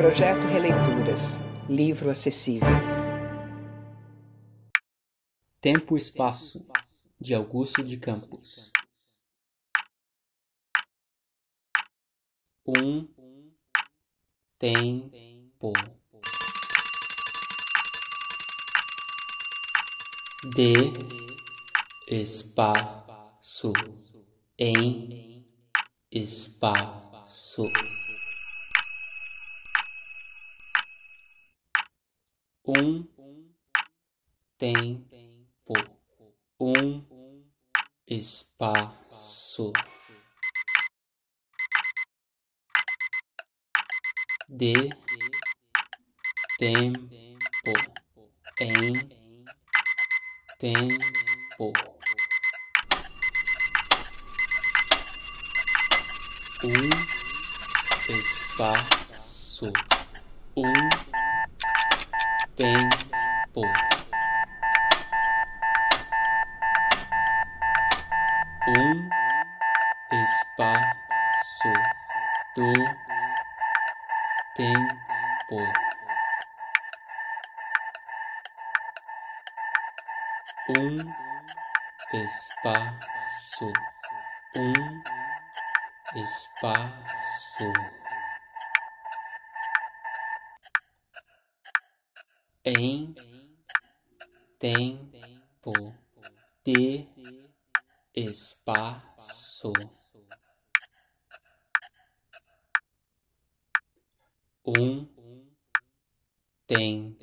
Projeto Releituras. Livro acessível. Tempo e Espaço, de Augusto de Campos. Um tempo de espaço em espaço. Um tempo, um espaço. De tempo em tempo. Um espaço, um tempo. Um espaço do tempo. Um espaço, um espaço em tempo de espaço. Um tempo.